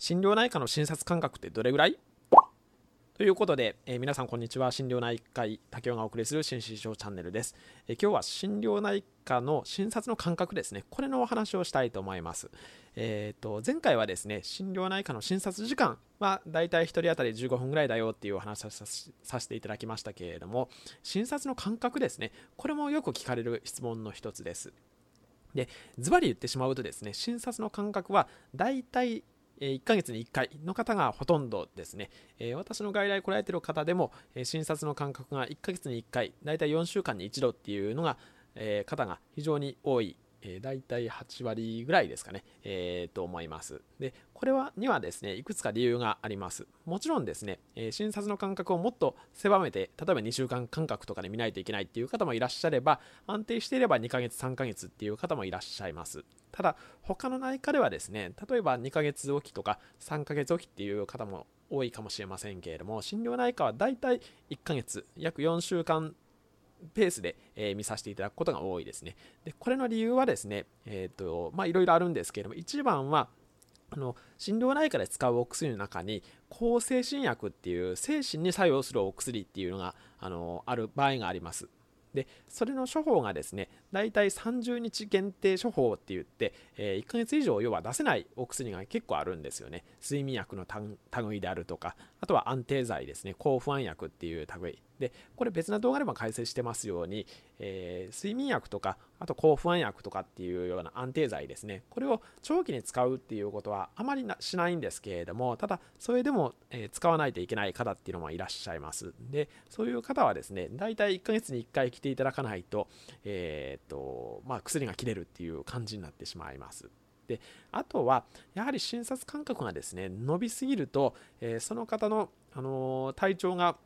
心療内科の診察間隔ってどれぐらい？ということで、えー、皆さんこんにちは。心療内科医竹雄がお送りする心身症チャンネルです、えー、今日は心療内科の診察の間隔ですね。これのお話をしたいと思います。えーと、前回はですね、心療内科の診察時間はだいたい1人当たり15分ぐらいだよっていうお話をさせていただきましたけれども、診察の間隔ですね。これもよく聞かれる質問の一つです。で、ズバリ言ってしまうとですね、診察の間隔はだいたい1ヶ月に1回の方がほとんどですね。私の外来来られている方でも、診察の間隔が1ヶ月に1回、だいたい4週間に1度っていうのが、方が非常に多いえー、大体8割ぐらいですかね、えー、と思います。で、これはにはですね、いくつか理由があります。もちろんですね、えー、診察の間隔をもっと狭めて、例えば2週間間隔とかで見ないといけないっていう方もいらっしゃれば、安定していれば2ヶ月、3ヶ月っていう方もいらっしゃいます。ただ、他の内科ではですね、例えば2ヶ月おきとか3ヶ月おきっていう方も多いかもしれませんけれども、心療内科はだいたい1ヶ月、約4週間ペースで、えー、見させていただくことが多いですね。でこれの理由はですね、えっ、ー、と、まあいろいろあるんですけれども、一番は、あの心療内科で使うお薬の中に抗精神薬っていう精神に作用するお薬っていうのがあのある場合があります。でそれの処方がですね大体30日限定処方って言って、えー、1ヶ月以上要は出せないお薬が結構あるんですよね睡眠薬の類であるとかあとは安定剤ですね抗不安薬っていう類でこれ別な動画でも解説してますように、えー、睡眠薬とかあと抗不安薬とかっていうような安定剤ですね。これを長期に使うっていうことはあまりしないんですけれどもただそれでも、えー、使わないといけない方っていうのもいらっしゃいます。でそういう方はですね大体1ヶ月に1回来ていただかないと,、えーとまあ、薬が切れるっていう感じになってしまいます。であとはやはり診察間隔がですね伸びすぎると、えー、その方の、あのー、体調が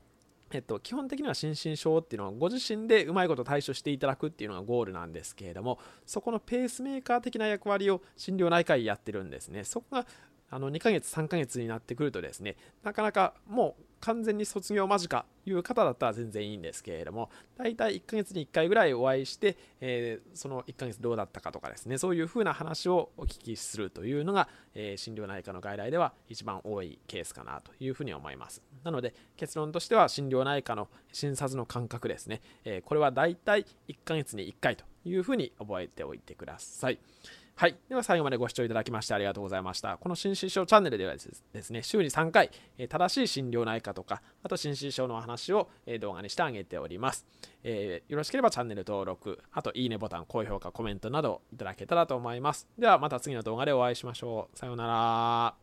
えっと、基本的には心身症っていうのはご自身でうまいこと対処していただくっていうのがゴールなんですけれどもそこのペースメーカー的な役割を心療内科医やってるんですね。そこがあの2ヶ月3ヶ月になってくるとですねなかなかもう完全に卒業間近いう方だったら全然いいんですけれども大体1ヶ月に1回ぐらいお会いして、えー、その1ヶ月どうだったかとかですねそういうふうな話をお聞きするというのが、えー、心療内科の外来では一番多いケースかなというふうに思います。なので結論としては心療内科の診察の間隔ですね、えー、これは大体1ヶ月に1回というふうに覚えておいてください。はい。では最後までご視聴いただきましてありがとうございました。この心身症チャンネルではですね、週に3回、正しい心療内科とか、あと心身症のお話を動画にしてあげております。えー、よろしければチャンネル登録、あといいねボタン、高評価、コメントなどいただけたらと思います。ではまた次の動画でお会いしましょう。さようなら。